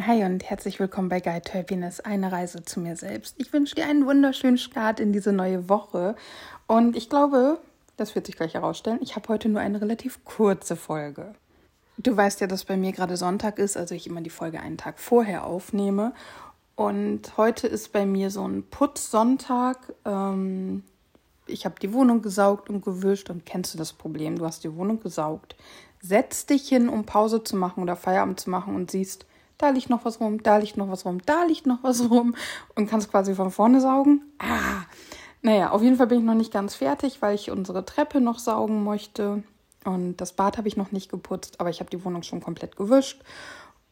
Hi und herzlich willkommen bei Guide to Happiness, eine Reise zu mir selbst. Ich wünsche dir einen wunderschönen Start in diese neue Woche und ich glaube, das wird sich gleich herausstellen, ich habe heute nur eine relativ kurze Folge. Du weißt ja, dass bei mir gerade Sonntag ist, also ich immer die Folge einen Tag vorher aufnehme und heute ist bei mir so ein Putzsonntag. Ähm, ich habe die Wohnung gesaugt und gewischt und kennst du das Problem? Du hast die Wohnung gesaugt, setzt dich hin, um Pause zu machen oder Feierabend zu machen und siehst, da liegt noch was rum, da liegt noch was rum, da liegt noch was rum und kannst quasi von vorne saugen. Ah, naja, auf jeden Fall bin ich noch nicht ganz fertig, weil ich unsere Treppe noch saugen möchte. Und das Bad habe ich noch nicht geputzt, aber ich habe die Wohnung schon komplett gewischt.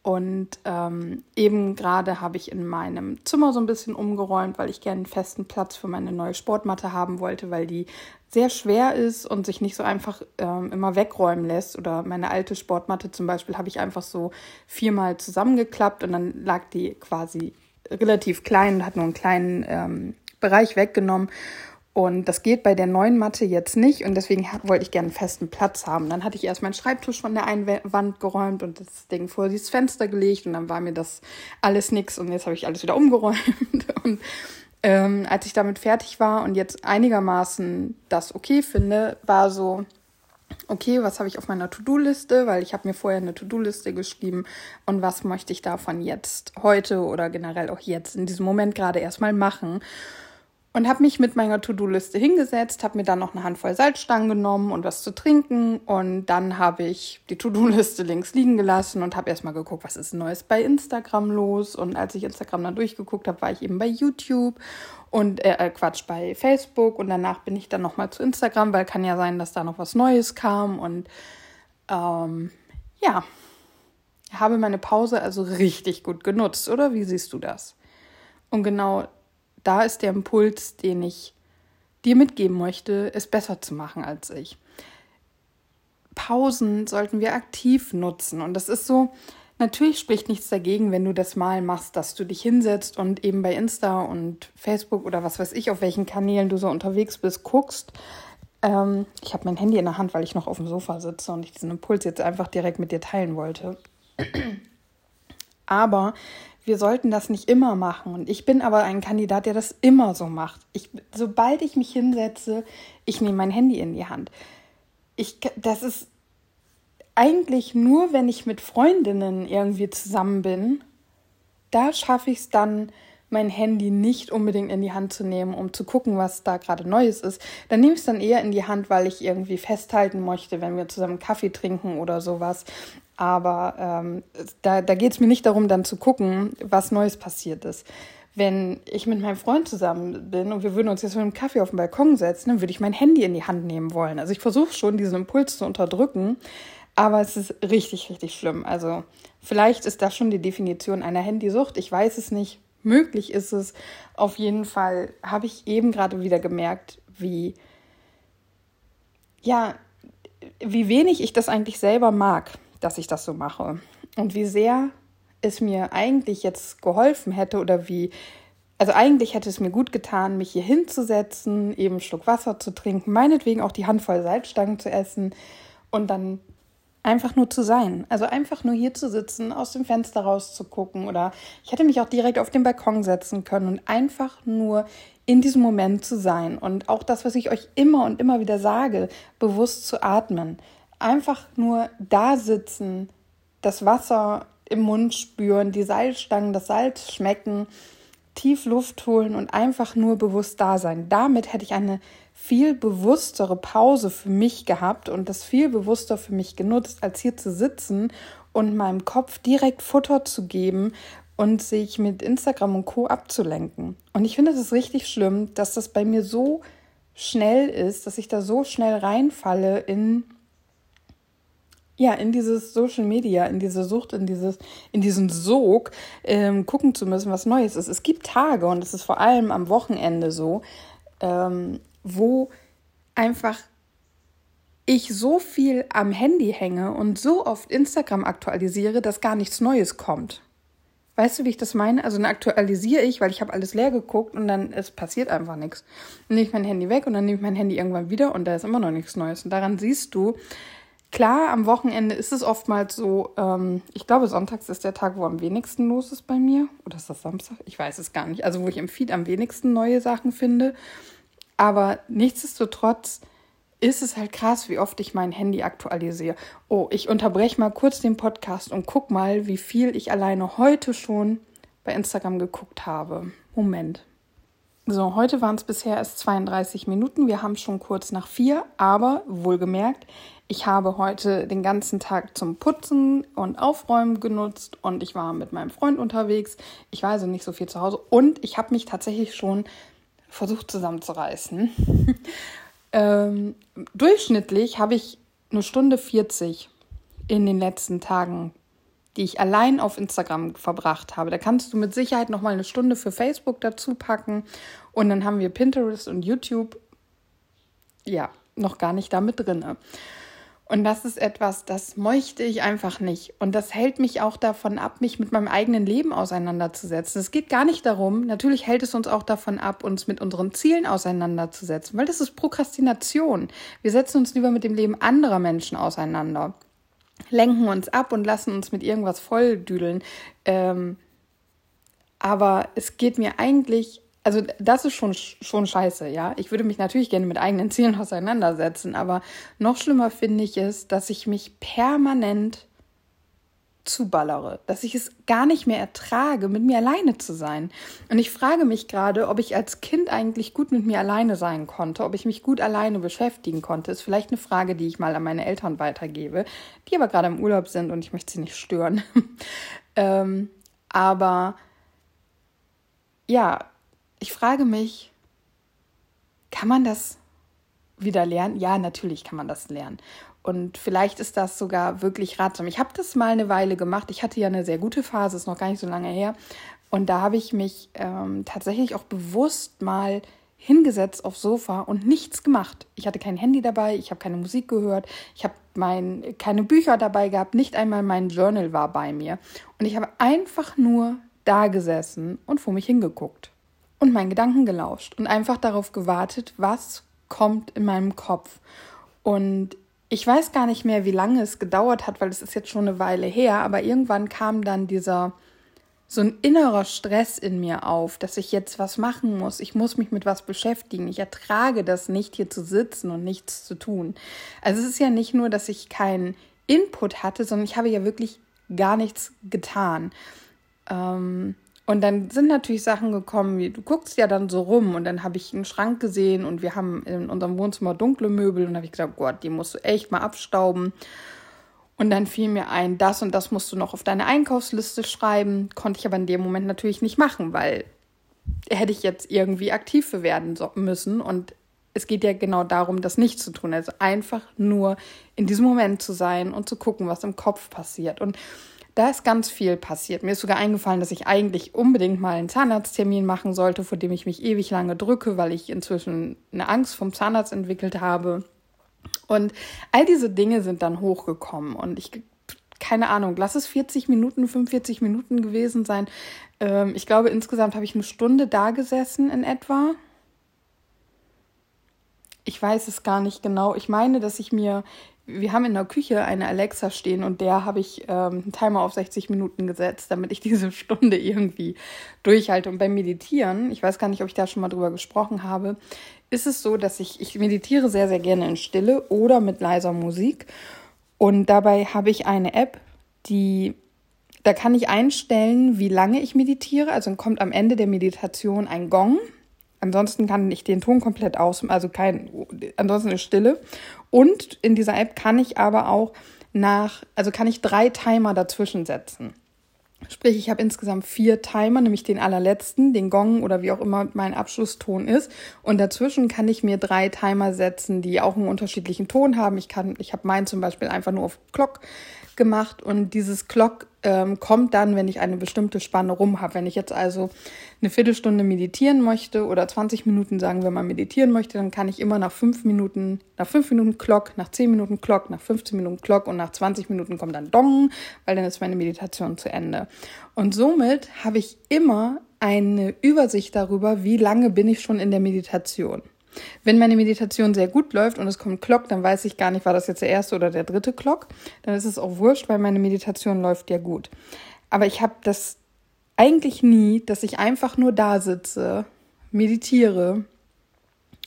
Und ähm, eben gerade habe ich in meinem Zimmer so ein bisschen umgeräumt, weil ich gerne einen festen Platz für meine neue Sportmatte haben wollte, weil die sehr schwer ist und sich nicht so einfach ähm, immer wegräumen lässt. Oder meine alte Sportmatte zum Beispiel habe ich einfach so viermal zusammengeklappt und dann lag die quasi relativ klein und hat nur einen kleinen ähm, Bereich weggenommen. Und das geht bei der neuen Matte jetzt nicht und deswegen wollte ich gerne einen festen Platz haben. Dann hatte ich erst meinen Schreibtisch von der einen Wand geräumt und das Ding vor dieses Fenster gelegt und dann war mir das alles nix und jetzt habe ich alles wieder umgeräumt. Und ähm, als ich damit fertig war und jetzt einigermaßen das okay finde, war so, okay, was habe ich auf meiner To-Do-Liste, weil ich habe mir vorher eine To-Do-Liste geschrieben und was möchte ich davon jetzt heute oder generell auch jetzt in diesem Moment gerade erstmal machen. Und habe mich mit meiner To-Do-Liste hingesetzt, habe mir dann noch eine Handvoll Salzstangen genommen und was zu trinken. Und dann habe ich die To-Do-Liste links liegen gelassen und habe erstmal geguckt, was ist Neues bei Instagram los. Und als ich Instagram dann durchgeguckt habe, war ich eben bei YouTube und äh, äh, Quatsch bei Facebook. Und danach bin ich dann nochmal zu Instagram, weil kann ja sein, dass da noch was Neues kam. Und ähm, ja, habe meine Pause also richtig gut genutzt, oder? Wie siehst du das? Und genau da ist der Impuls, den ich dir mitgeben möchte, es besser zu machen als ich. Pausen sollten wir aktiv nutzen. Und das ist so, natürlich spricht nichts dagegen, wenn du das mal machst, dass du dich hinsetzt und eben bei Insta und Facebook oder was weiß ich, auf welchen Kanälen du so unterwegs bist, guckst. Ähm, ich habe mein Handy in der Hand, weil ich noch auf dem Sofa sitze und ich diesen Impuls jetzt einfach direkt mit dir teilen wollte. Aber wir sollten das nicht immer machen. Und ich bin aber ein Kandidat, der das immer so macht. Ich, sobald ich mich hinsetze, ich nehme mein Handy in die Hand. Ich, das ist eigentlich nur, wenn ich mit Freundinnen irgendwie zusammen bin, da schaffe ich es dann, mein Handy nicht unbedingt in die Hand zu nehmen, um zu gucken, was da gerade Neues ist. Dann nehme ich es dann eher in die Hand, weil ich irgendwie festhalten möchte, wenn wir zusammen Kaffee trinken oder sowas. Aber ähm, da, da geht es mir nicht darum, dann zu gucken, was Neues passiert ist. Wenn ich mit meinem Freund zusammen bin und wir würden uns jetzt mit einem Kaffee auf den Balkon setzen, dann würde ich mein Handy in die Hand nehmen wollen. Also ich versuche schon, diesen Impuls zu unterdrücken, aber es ist richtig, richtig schlimm. Also vielleicht ist das schon die Definition einer Handysucht. Ich weiß es nicht. Möglich ist es. Auf jeden Fall habe ich eben gerade wieder gemerkt, wie, ja, wie wenig ich das eigentlich selber mag dass ich das so mache. Und wie sehr es mir eigentlich jetzt geholfen hätte oder wie, also eigentlich hätte es mir gut getan, mich hier hinzusetzen, eben einen Schluck Wasser zu trinken, meinetwegen auch die Handvoll Salzstangen zu essen und dann einfach nur zu sein. Also einfach nur hier zu sitzen, aus dem Fenster rauszugucken oder ich hätte mich auch direkt auf den Balkon setzen können und einfach nur in diesem Moment zu sein und auch das, was ich euch immer und immer wieder sage, bewusst zu atmen einfach nur da sitzen, das Wasser im Mund spüren, die Salzstangen, das Salz schmecken, tief Luft holen und einfach nur bewusst da sein. Damit hätte ich eine viel bewusstere Pause für mich gehabt und das viel bewusster für mich genutzt, als hier zu sitzen und meinem Kopf direkt Futter zu geben und sich mit Instagram und Co abzulenken. Und ich finde es richtig schlimm, dass das bei mir so schnell ist, dass ich da so schnell reinfalle in ja, in dieses Social Media, in diese Sucht, in dieses, in diesen Sog, ähm, gucken zu müssen, was Neues ist. Es gibt Tage, und es ist vor allem am Wochenende so, ähm, wo einfach ich so viel am Handy hänge und so oft Instagram aktualisiere, dass gar nichts Neues kommt. Weißt du, wie ich das meine? Also dann aktualisiere ich, weil ich habe alles leer geguckt und dann es passiert einfach nichts. Dann nehme ich mein Handy weg und dann nehme ich mein Handy irgendwann wieder und da ist immer noch nichts Neues. Und daran siehst du, Klar, am Wochenende ist es oftmals so, ähm, ich glaube, sonntags ist der Tag, wo am wenigsten los ist bei mir. Oder ist das Samstag? Ich weiß es gar nicht. Also, wo ich im Feed am wenigsten neue Sachen finde. Aber nichtsdestotrotz ist es halt krass, wie oft ich mein Handy aktualisiere. Oh, ich unterbreche mal kurz den Podcast und guck mal, wie viel ich alleine heute schon bei Instagram geguckt habe. Moment. So, heute waren es bisher erst 32 Minuten. Wir haben schon kurz nach vier, aber wohlgemerkt, ich habe heute den ganzen Tag zum Putzen und Aufräumen genutzt und ich war mit meinem Freund unterwegs. Ich war also nicht so viel zu Hause und ich habe mich tatsächlich schon versucht zusammenzureißen. ähm, durchschnittlich habe ich eine Stunde 40 in den letzten Tagen, die ich allein auf Instagram verbracht habe. Da kannst du mit Sicherheit noch mal eine Stunde für Facebook dazu packen und dann haben wir Pinterest und YouTube ja noch gar nicht damit drinne. Und das ist etwas, das möchte ich einfach nicht. Und das hält mich auch davon ab, mich mit meinem eigenen Leben auseinanderzusetzen. Es geht gar nicht darum, natürlich hält es uns auch davon ab, uns mit unseren Zielen auseinanderzusetzen, weil das ist Prokrastination. Wir setzen uns lieber mit dem Leben anderer Menschen auseinander, lenken uns ab und lassen uns mit irgendwas volldüdeln. Ähm, aber es geht mir eigentlich also das ist schon, schon scheiße, ja. Ich würde mich natürlich gerne mit eigenen Zielen auseinandersetzen, aber noch schlimmer finde ich es, dass ich mich permanent zuballere, dass ich es gar nicht mehr ertrage, mit mir alleine zu sein. Und ich frage mich gerade, ob ich als Kind eigentlich gut mit mir alleine sein konnte, ob ich mich gut alleine beschäftigen konnte. Ist vielleicht eine Frage, die ich mal an meine Eltern weitergebe, die aber gerade im Urlaub sind und ich möchte sie nicht stören. ähm, aber ja, ich frage mich, kann man das wieder lernen? Ja, natürlich kann man das lernen. Und vielleicht ist das sogar wirklich ratsam. Ich habe das mal eine Weile gemacht. Ich hatte ja eine sehr gute Phase, ist noch gar nicht so lange her. Und da habe ich mich ähm, tatsächlich auch bewusst mal hingesetzt aufs Sofa und nichts gemacht. Ich hatte kein Handy dabei, ich habe keine Musik gehört, ich habe keine Bücher dabei gehabt, nicht einmal mein Journal war bei mir. Und ich habe einfach nur da gesessen und vor mich hingeguckt und meinen Gedanken gelauscht und einfach darauf gewartet, was kommt in meinem Kopf. Und ich weiß gar nicht mehr, wie lange es gedauert hat, weil es ist jetzt schon eine Weile her, aber irgendwann kam dann dieser so ein innerer Stress in mir auf, dass ich jetzt was machen muss. Ich muss mich mit was beschäftigen. Ich ertrage das nicht, hier zu sitzen und nichts zu tun. Also es ist ja nicht nur, dass ich keinen Input hatte, sondern ich habe ja wirklich gar nichts getan. Ähm, und dann sind natürlich Sachen gekommen, wie du guckst ja dann so rum und dann habe ich einen Schrank gesehen und wir haben in unserem Wohnzimmer dunkle Möbel und habe ich gesagt, Gott, die musst du echt mal abstauben. Und dann fiel mir ein, das und das musst du noch auf deine Einkaufsliste schreiben. Konnte ich aber in dem Moment natürlich nicht machen, weil hätte ich jetzt irgendwie aktiv werden müssen. Und es geht ja genau darum, das nicht zu tun. Also einfach nur in diesem Moment zu sein und zu gucken, was im Kopf passiert. Und da ist ganz viel passiert. Mir ist sogar eingefallen, dass ich eigentlich unbedingt mal einen Zahnarzttermin machen sollte, vor dem ich mich ewig lange drücke, weil ich inzwischen eine Angst vom Zahnarzt entwickelt habe. Und all diese Dinge sind dann hochgekommen und ich keine Ahnung, lass es 40 Minuten, 45 Minuten gewesen sein. Ähm, ich glaube, insgesamt habe ich eine Stunde da gesessen in etwa. Ich weiß es gar nicht genau. Ich meine, dass ich mir wir haben in der Küche eine Alexa stehen und der habe ich ähm, einen Timer auf 60 Minuten gesetzt, damit ich diese Stunde irgendwie durchhalte. Und beim Meditieren, ich weiß gar nicht, ob ich da schon mal drüber gesprochen habe, ist es so, dass ich, ich meditiere sehr, sehr gerne in Stille oder mit leiser Musik. Und dabei habe ich eine App, die, da kann ich einstellen, wie lange ich meditiere. Also kommt am Ende der Meditation ein Gong. Ansonsten kann ich den Ton komplett aus, also kein, ansonsten ist Stille. Und in dieser App kann ich aber auch nach, also kann ich drei Timer dazwischen setzen. Sprich, ich habe insgesamt vier Timer, nämlich den allerletzten, den Gong oder wie auch immer mein Abschlusston ist. Und dazwischen kann ich mir drei Timer setzen, die auch einen unterschiedlichen Ton haben. Ich kann, ich habe meinen zum Beispiel einfach nur auf Clock gemacht und dieses Clock ähm, kommt dann, wenn ich eine bestimmte Spanne rum habe. Wenn ich jetzt also eine Viertelstunde meditieren möchte oder 20 Minuten sagen, wenn man meditieren möchte, dann kann ich immer nach fünf Minuten, nach fünf Minuten Clock, nach zehn Minuten Clock, nach 15 Minuten Clock und nach 20 Minuten kommt dann Dong, weil dann ist meine Meditation zu Ende. Und somit habe ich immer eine Übersicht darüber, wie lange bin ich schon in der Meditation. Wenn meine Meditation sehr gut läuft und es kommt Glock, dann weiß ich gar nicht, war das jetzt der erste oder der dritte Glock. Dann ist es auch wurscht, weil meine Meditation läuft ja gut. Aber ich habe das eigentlich nie, dass ich einfach nur da sitze, meditiere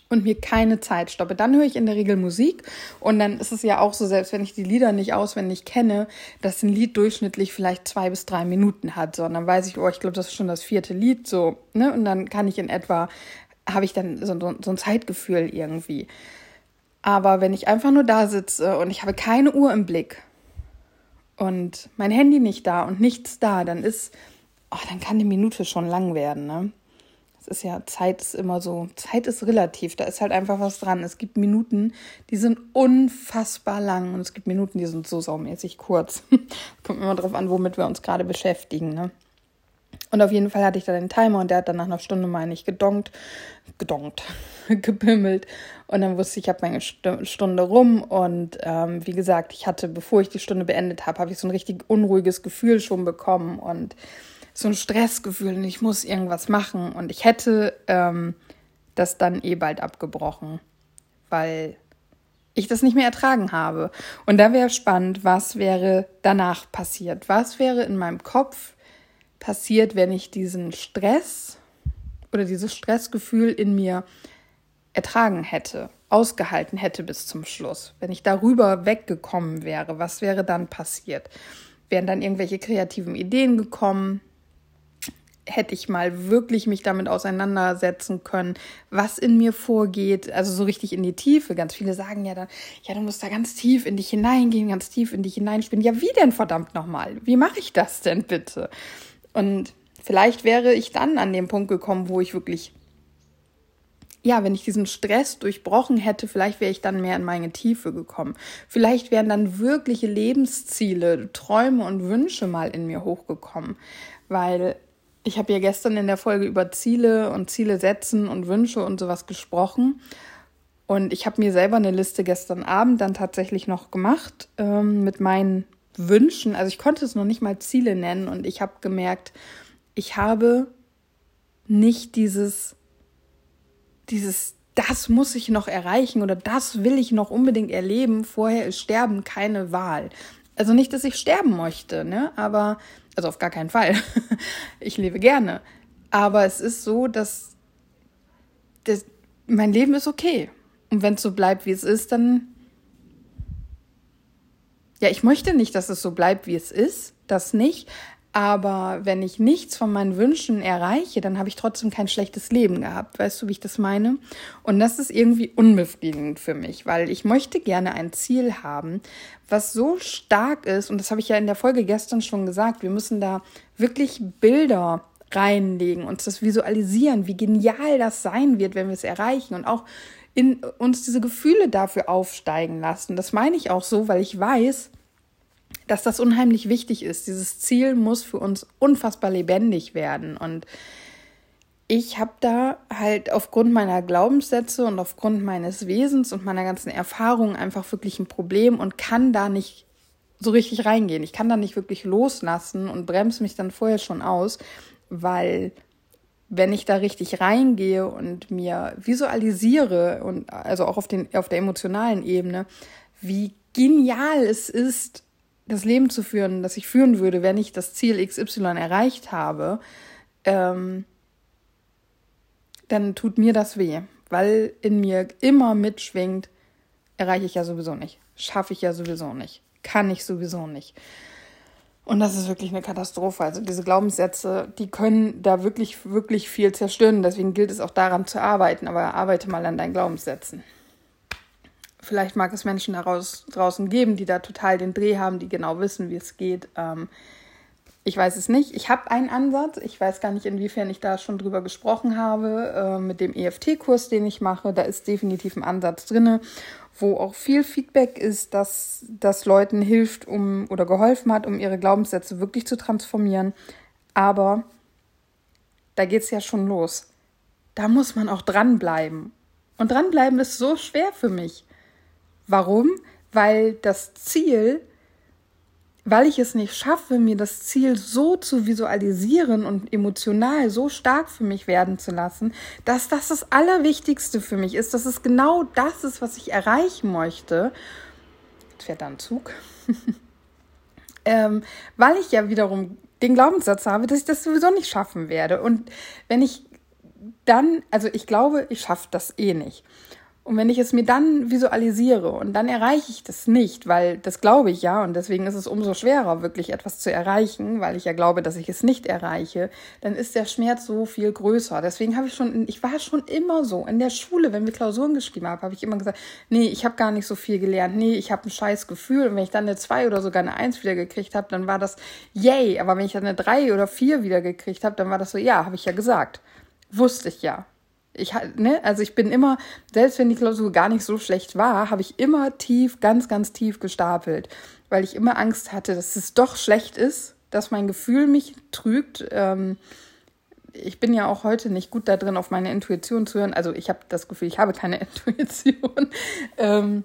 und mir keine Zeit stoppe. Dann höre ich in der Regel Musik und dann ist es ja auch so, selbst wenn ich die Lieder nicht auswendig kenne, dass ein Lied durchschnittlich vielleicht zwei bis drei Minuten hat, sondern weiß ich, oh, ich glaube, das ist schon das vierte Lied, so, ne? Und dann kann ich in etwa, habe ich dann so, so, so ein Zeitgefühl irgendwie. Aber wenn ich einfach nur da sitze und ich habe keine Uhr im Blick und mein Handy nicht da und nichts da, dann ist, oh, dann kann eine Minute schon lang werden, ne? ist ja, Zeit ist immer so, Zeit ist relativ, da ist halt einfach was dran. Es gibt Minuten, die sind unfassbar lang und es gibt Minuten, die sind so saumäßig kurz. Kommt immer drauf an, womit wir uns gerade beschäftigen, ne? Und auf jeden Fall hatte ich da den Timer und der hat dann nach einer Stunde, meine ich, gedonkt, gedonkt, gebimmelt. Und dann wusste ich, ich habe meine Stunde rum. Und ähm, wie gesagt, ich hatte, bevor ich die Stunde beendet habe, habe ich so ein richtig unruhiges Gefühl schon bekommen. Und so ein Stressgefühl und ich muss irgendwas machen. Und ich hätte ähm, das dann eh bald abgebrochen, weil ich das nicht mehr ertragen habe. Und da wäre spannend, was wäre danach passiert? Was wäre in meinem Kopf passiert, wenn ich diesen Stress oder dieses Stressgefühl in mir ertragen hätte, ausgehalten hätte bis zum Schluss? Wenn ich darüber weggekommen wäre, was wäre dann passiert? Wären dann irgendwelche kreativen Ideen gekommen? hätte ich mal wirklich mich damit auseinandersetzen können, was in mir vorgeht, also so richtig in die Tiefe. Ganz viele sagen ja dann, ja, du musst da ganz tief in dich hineingehen, ganz tief in dich hineinspielen. Ja, wie denn verdammt nochmal? Wie mache ich das denn bitte? Und vielleicht wäre ich dann an dem Punkt gekommen, wo ich wirklich, ja, wenn ich diesen Stress durchbrochen hätte, vielleicht wäre ich dann mehr in meine Tiefe gekommen. Vielleicht wären dann wirkliche Lebensziele, Träume und Wünsche mal in mir hochgekommen, weil ich habe ja gestern in der Folge über Ziele und Ziele setzen und Wünsche und sowas gesprochen. Und ich habe mir selber eine Liste gestern Abend dann tatsächlich noch gemacht ähm, mit meinen Wünschen. Also ich konnte es noch nicht mal Ziele nennen und ich habe gemerkt, ich habe nicht dieses, dieses, das muss ich noch erreichen oder das will ich noch unbedingt erleben. Vorher ist Sterben keine Wahl. Also nicht, dass ich sterben möchte, ne? Aber also auf gar keinen Fall. ich lebe gerne. Aber es ist so, dass das, mein Leben ist okay. Und wenn es so bleibt, wie es ist, dann. Ja, ich möchte nicht, dass es so bleibt, wie es ist. Das nicht. Aber wenn ich nichts von meinen Wünschen erreiche, dann habe ich trotzdem kein schlechtes Leben gehabt. Weißt du, wie ich das meine? Und das ist irgendwie unbefriedigend für mich, weil ich möchte gerne ein Ziel haben, was so stark ist. Und das habe ich ja in der Folge gestern schon gesagt. Wir müssen da wirklich Bilder reinlegen, uns das visualisieren, wie genial das sein wird, wenn wir es erreichen und auch in uns diese Gefühle dafür aufsteigen lassen. Das meine ich auch so, weil ich weiß, dass das unheimlich wichtig ist. Dieses Ziel muss für uns unfassbar lebendig werden. Und ich habe da halt aufgrund meiner Glaubenssätze und aufgrund meines Wesens und meiner ganzen Erfahrungen einfach wirklich ein Problem und kann da nicht so richtig reingehen. Ich kann da nicht wirklich loslassen und bremse mich dann vorher schon aus, weil wenn ich da richtig reingehe und mir visualisiere und also auch auf, den, auf der emotionalen Ebene, wie genial es ist, das Leben zu führen, das ich führen würde, wenn ich das Ziel XY erreicht habe, ähm, dann tut mir das weh, weil in mir immer mitschwingt, erreiche ich ja sowieso nicht, schaffe ich ja sowieso nicht, kann ich sowieso nicht. Und das ist wirklich eine Katastrophe. Also diese Glaubenssätze, die können da wirklich, wirklich viel zerstören. Deswegen gilt es auch daran zu arbeiten. Aber arbeite mal an deinen Glaubenssätzen. Vielleicht mag es Menschen daraus, draußen geben, die da total den Dreh haben, die genau wissen, wie es geht. Ähm, ich weiß es nicht. Ich habe einen Ansatz. Ich weiß gar nicht, inwiefern ich da schon drüber gesprochen habe. Äh, mit dem EFT-Kurs, den ich mache, da ist definitiv ein Ansatz drin, wo auch viel Feedback ist, dass das Leuten hilft, um oder geholfen hat, um ihre Glaubenssätze wirklich zu transformieren. Aber da geht es ja schon los. Da muss man auch dranbleiben. Und dranbleiben ist so schwer für mich. Warum? Weil das Ziel weil ich es nicht schaffe, mir das Ziel so zu visualisieren und emotional so stark für mich werden zu lassen, dass das das Allerwichtigste für mich ist, dass es genau das ist, was ich erreichen möchte. Jetzt fährt da ein Zug. ähm, weil ich ja wiederum den Glaubenssatz habe, dass ich das sowieso nicht schaffen werde. Und wenn ich dann, also ich glaube, ich schaffe das eh nicht. Und wenn ich es mir dann visualisiere und dann erreiche ich das nicht, weil das glaube ich ja und deswegen ist es umso schwerer, wirklich etwas zu erreichen, weil ich ja glaube, dass ich es nicht erreiche, dann ist der Schmerz so viel größer. Deswegen habe ich schon, ich war schon immer so. In der Schule, wenn wir Klausuren geschrieben haben, habe ich immer gesagt, nee, ich habe gar nicht so viel gelernt, nee, ich habe ein scheiß Gefühl. Und wenn ich dann eine 2 oder sogar eine 1 wieder gekriegt habe, dann war das yay. Aber wenn ich dann eine 3 oder 4 wieder gekriegt habe, dann war das so, ja, habe ich ja gesagt. Wusste ich ja. Ich, ne, also ich bin immer, selbst wenn die Klausur gar nicht so schlecht war, habe ich immer tief, ganz, ganz tief gestapelt, weil ich immer Angst hatte, dass es doch schlecht ist, dass mein Gefühl mich trügt. Ähm, ich bin ja auch heute nicht gut da drin, auf meine Intuition zu hören. Also ich habe das Gefühl, ich habe keine Intuition. ähm,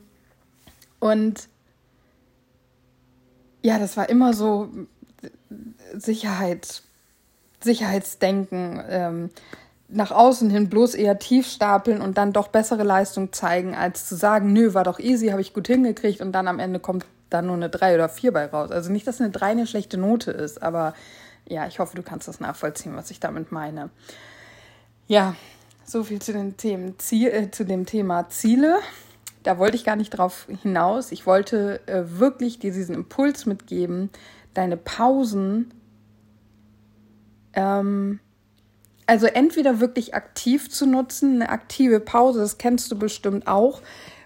und ja, das war immer so Sicherheit, Sicherheitsdenken. Ähm, nach außen hin bloß eher tief stapeln und dann doch bessere Leistung zeigen, als zu sagen, nö, war doch easy, habe ich gut hingekriegt und dann am Ende kommt da nur eine 3 oder 4 bei raus. Also nicht, dass eine 3 eine schlechte Note ist, aber ja, ich hoffe, du kannst das nachvollziehen, was ich damit meine. Ja, so viel zu, den Themen, Ziel, äh, zu dem Thema Ziele. Da wollte ich gar nicht drauf hinaus. Ich wollte äh, wirklich dir diesen Impuls mitgeben, deine Pausen ähm, also entweder wirklich aktiv zu nutzen, eine aktive Pause, das kennst du bestimmt auch.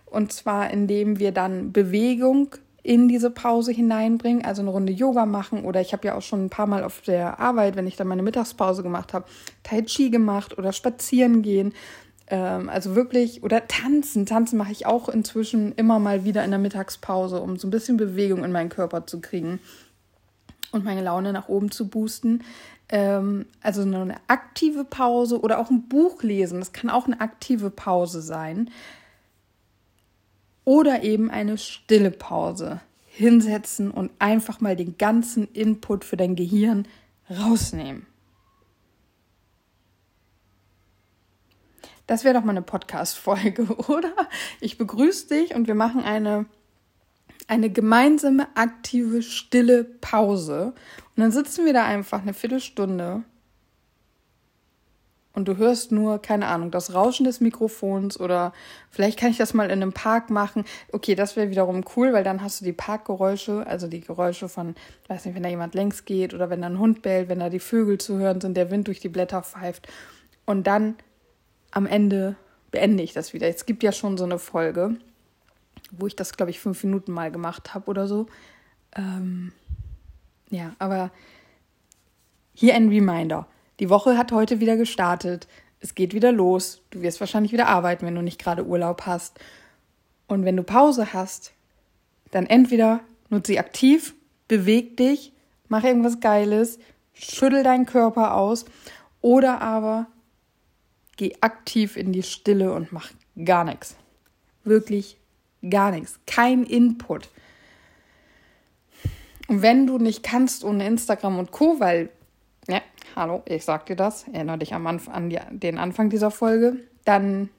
Und zwar indem wir dann Bewegung in diese Pause hineinbringen, also eine Runde Yoga machen oder ich habe ja auch schon ein paar Mal auf der Arbeit, wenn ich dann meine Mittagspause gemacht habe, Tai Chi gemacht oder spazieren gehen. Ähm, also wirklich, oder tanzen. Tanzen mache ich auch inzwischen immer mal wieder in der Mittagspause, um so ein bisschen Bewegung in meinen Körper zu kriegen und meine Laune nach oben zu boosten. Ähm, also eine aktive Pause oder auch ein Buch lesen, das kann auch eine aktive Pause sein. Oder eben eine stille Pause. Hinsetzen und einfach mal den ganzen Input für dein Gehirn rausnehmen. Das wäre doch mal eine Podcast-Folge, oder? Ich begrüße dich und wir machen eine eine gemeinsame, aktive, stille Pause. Und dann sitzen wir da einfach eine Viertelstunde und du hörst nur, keine Ahnung, das Rauschen des Mikrofons oder vielleicht kann ich das mal in einem Park machen. Okay, das wäre wiederum cool, weil dann hast du die Parkgeräusche, also die Geräusche von, weiß nicht, wenn da jemand längs geht oder wenn da ein Hund bellt, wenn da die Vögel zu hören sind, der Wind durch die Blätter pfeift. Und dann am Ende beende ich das wieder. Es gibt ja schon so eine Folge, wo ich das, glaube ich, fünf Minuten mal gemacht habe oder so. Ähm, ja, aber hier ein Reminder. Die Woche hat heute wieder gestartet. Es geht wieder los. Du wirst wahrscheinlich wieder arbeiten, wenn du nicht gerade Urlaub hast. Und wenn du Pause hast, dann entweder nutze sie aktiv, beweg dich, mach irgendwas Geiles, schüttel deinen Körper aus oder aber geh aktiv in die Stille und mach gar nichts. Wirklich Gar nichts. Kein Input. Und wenn du nicht kannst ohne Instagram und Co., weil, ja, hallo, ich sag dir das, erinnere dich am Anfang, an die, den Anfang dieser Folge, dann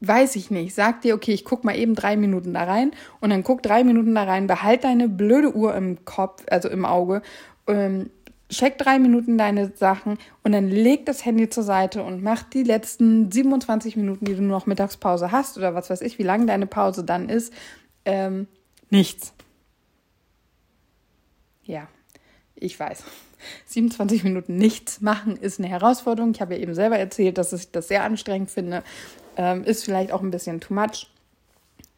weiß ich nicht, sag dir, okay, ich guck mal eben drei Minuten da rein und dann guck drei Minuten da rein, behalt deine blöde Uhr im Kopf, also im Auge, ähm, check drei Minuten deine Sachen und dann leg das Handy zur Seite und mach die letzten 27 Minuten, die du noch Mittagspause hast oder was weiß ich, wie lange deine Pause dann ist, ähm, nichts. Ja, ich weiß. 27 Minuten nichts machen ist eine Herausforderung. Ich habe ja eben selber erzählt, dass ich das sehr anstrengend finde. Ähm, ist vielleicht auch ein bisschen too much.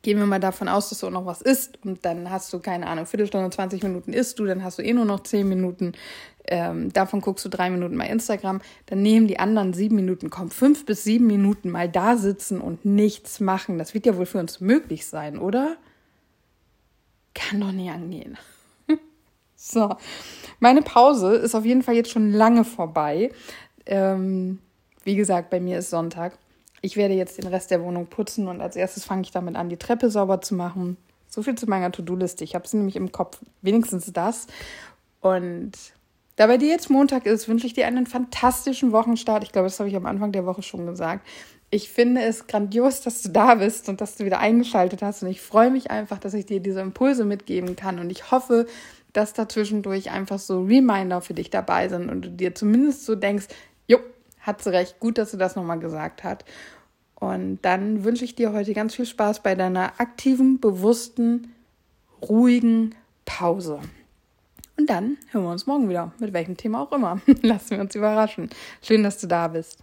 Gehen wir mal davon aus, dass du auch noch was isst und dann hast du, keine Ahnung, Viertelstunde, 20 Minuten isst du, dann hast du eh nur noch 10 Minuten ähm, davon guckst du drei Minuten mal Instagram, dann nehmen die anderen sieben Minuten, komm, fünf bis sieben Minuten mal da sitzen und nichts machen. Das wird ja wohl für uns möglich sein, oder? Kann doch nie angehen. So, meine Pause ist auf jeden Fall jetzt schon lange vorbei. Ähm, wie gesagt, bei mir ist Sonntag. Ich werde jetzt den Rest der Wohnung putzen und als erstes fange ich damit an, die Treppe sauber zu machen. So viel zu meiner To-Do-Liste. Ich habe sie nämlich im Kopf. Wenigstens das. Und da bei dir jetzt Montag ist, wünsche ich dir einen fantastischen Wochenstart. Ich glaube, das habe ich am Anfang der Woche schon gesagt. Ich finde es grandios, dass du da bist und dass du wieder eingeschaltet hast. Und ich freue mich einfach, dass ich dir diese Impulse mitgeben kann. Und ich hoffe, dass da zwischendurch einfach so Reminder für dich dabei sind und du dir zumindest so denkst, jo, hat sie recht, gut, dass sie das nochmal gesagt hat. Und dann wünsche ich dir heute ganz viel Spaß bei deiner aktiven, bewussten, ruhigen Pause. Und dann hören wir uns morgen wieder, mit welchem Thema auch immer. Lassen wir uns überraschen. Schön, dass du da bist.